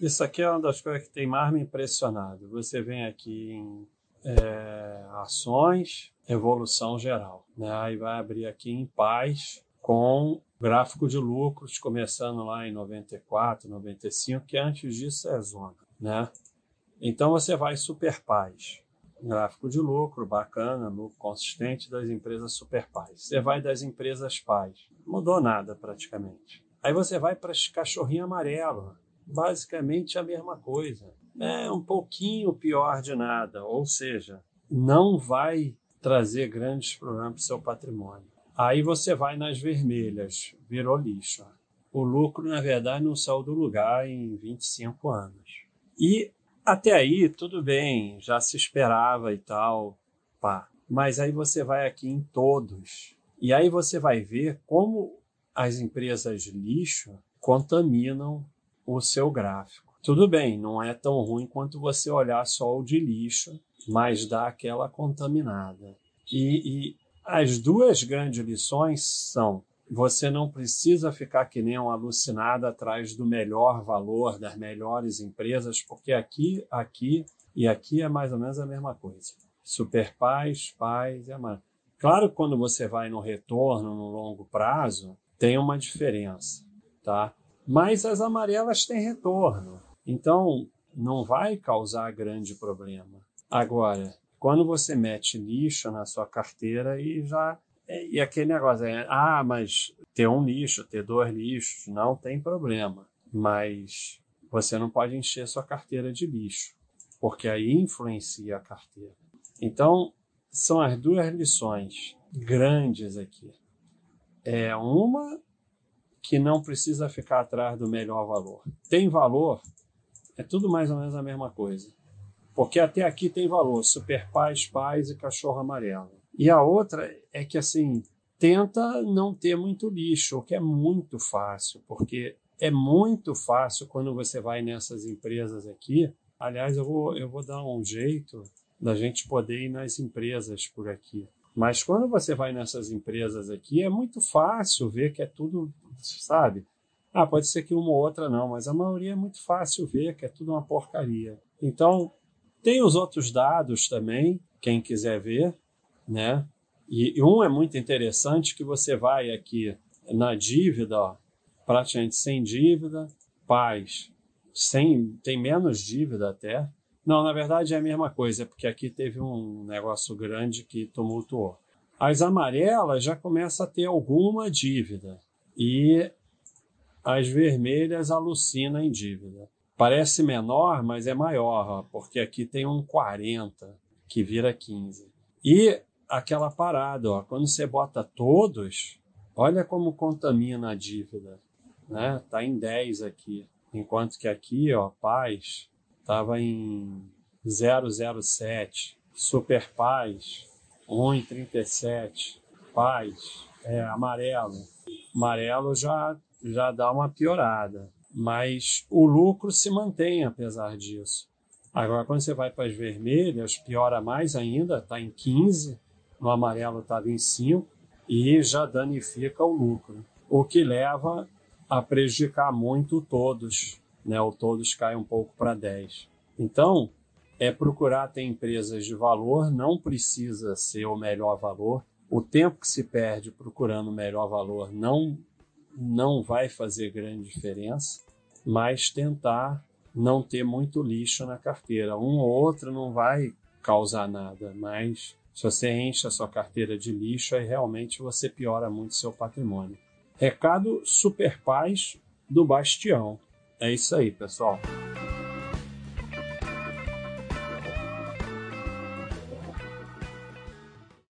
Isso aqui é uma das coisas que tem mais me impressionado. Você vem aqui em é, ações, evolução geral. Né? Aí vai abrir aqui em paz com gráfico de lucros começando lá em 94, 95, que antes disso é zona. Né? Então você vai super paz. Gráfico de lucro, bacana, lucro consistente das empresas super paz. Você vai das empresas paz. Mudou nada praticamente. Aí você vai para cachorrinho amarelo. Basicamente a mesma coisa. É um pouquinho pior de nada. Ou seja, não vai trazer grandes problemas para o seu patrimônio. Aí você vai nas vermelhas, virou lixo. O lucro, na verdade, não saiu do lugar em 25 anos. E até aí, tudo bem, já se esperava e tal, pá. Mas aí você vai aqui em todos. E aí você vai ver como as empresas lixo contaminam o seu gráfico. Tudo bem, não é tão ruim quanto você olhar só o de lixo, mas dá aquela contaminada. E, e as duas grandes lições são: você não precisa ficar que nem um alucinado atrás do melhor valor das melhores empresas, porque aqui, aqui e aqui é mais ou menos a mesma coisa. Super paz, paz e amar. Claro quando você vai no retorno no longo prazo, tem uma diferença, tá? Mas as amarelas têm retorno, então não vai causar grande problema. Agora, quando você mete lixo na sua carteira e já. E aquele negócio é, ah, mas ter um lixo, ter dois lixos, não tem problema. Mas você não pode encher sua carteira de lixo, porque aí influencia a carteira. Então, são as duas lições grandes aqui. É uma que não precisa ficar atrás do melhor valor. Tem valor, é tudo mais ou menos a mesma coisa. Porque até aqui tem valor, super paz, paz e cachorro amarelo. E a outra é que assim, tenta não ter muito lixo, o que é muito fácil, porque é muito fácil quando você vai nessas empresas aqui. Aliás, eu vou, eu vou dar um jeito da gente poder ir nas empresas por aqui. Mas quando você vai nessas empresas aqui, é muito fácil ver que é tudo, sabe? Ah, pode ser que uma ou outra não, mas a maioria é muito fácil ver que é tudo uma porcaria. Então, tem os outros dados também, quem quiser ver, né? E, um é muito interessante que você vai aqui na dívida, ó, praticamente sem dívida, paz, sem, tem menos dívida até. Não, na verdade é a mesma coisa, porque aqui teve um negócio grande que tumultuou. As amarelas já começa a ter alguma dívida e as vermelhas alucinam em dívida. Parece menor, mas é maior, porque aqui tem um 40 que vira 15. E aquela parada, ó, quando você bota todos, olha como contamina a dívida. Né? Tá em 10 aqui. Enquanto que aqui, ó, paz, estava em 007. Super paz, 1,37. Paz, é, amarelo. Amarelo já, já dá uma piorada mas o lucro se mantém apesar disso. Agora, quando você vai para as vermelhas, piora mais ainda, está em 15, no amarelo estava em 5, e já danifica o lucro, o que leva a prejudicar muito todos, né? o todos cai um pouco para 10. Então, é procurar ter empresas de valor, não precisa ser o melhor valor. O tempo que se perde procurando o melhor valor não não vai fazer grande diferença, mas tentar não ter muito lixo na carteira. Um ou outro não vai causar nada, mas se você enche a sua carteira de lixo, aí realmente você piora muito seu patrimônio. Recado Super Paz do Bastião. É isso aí, pessoal.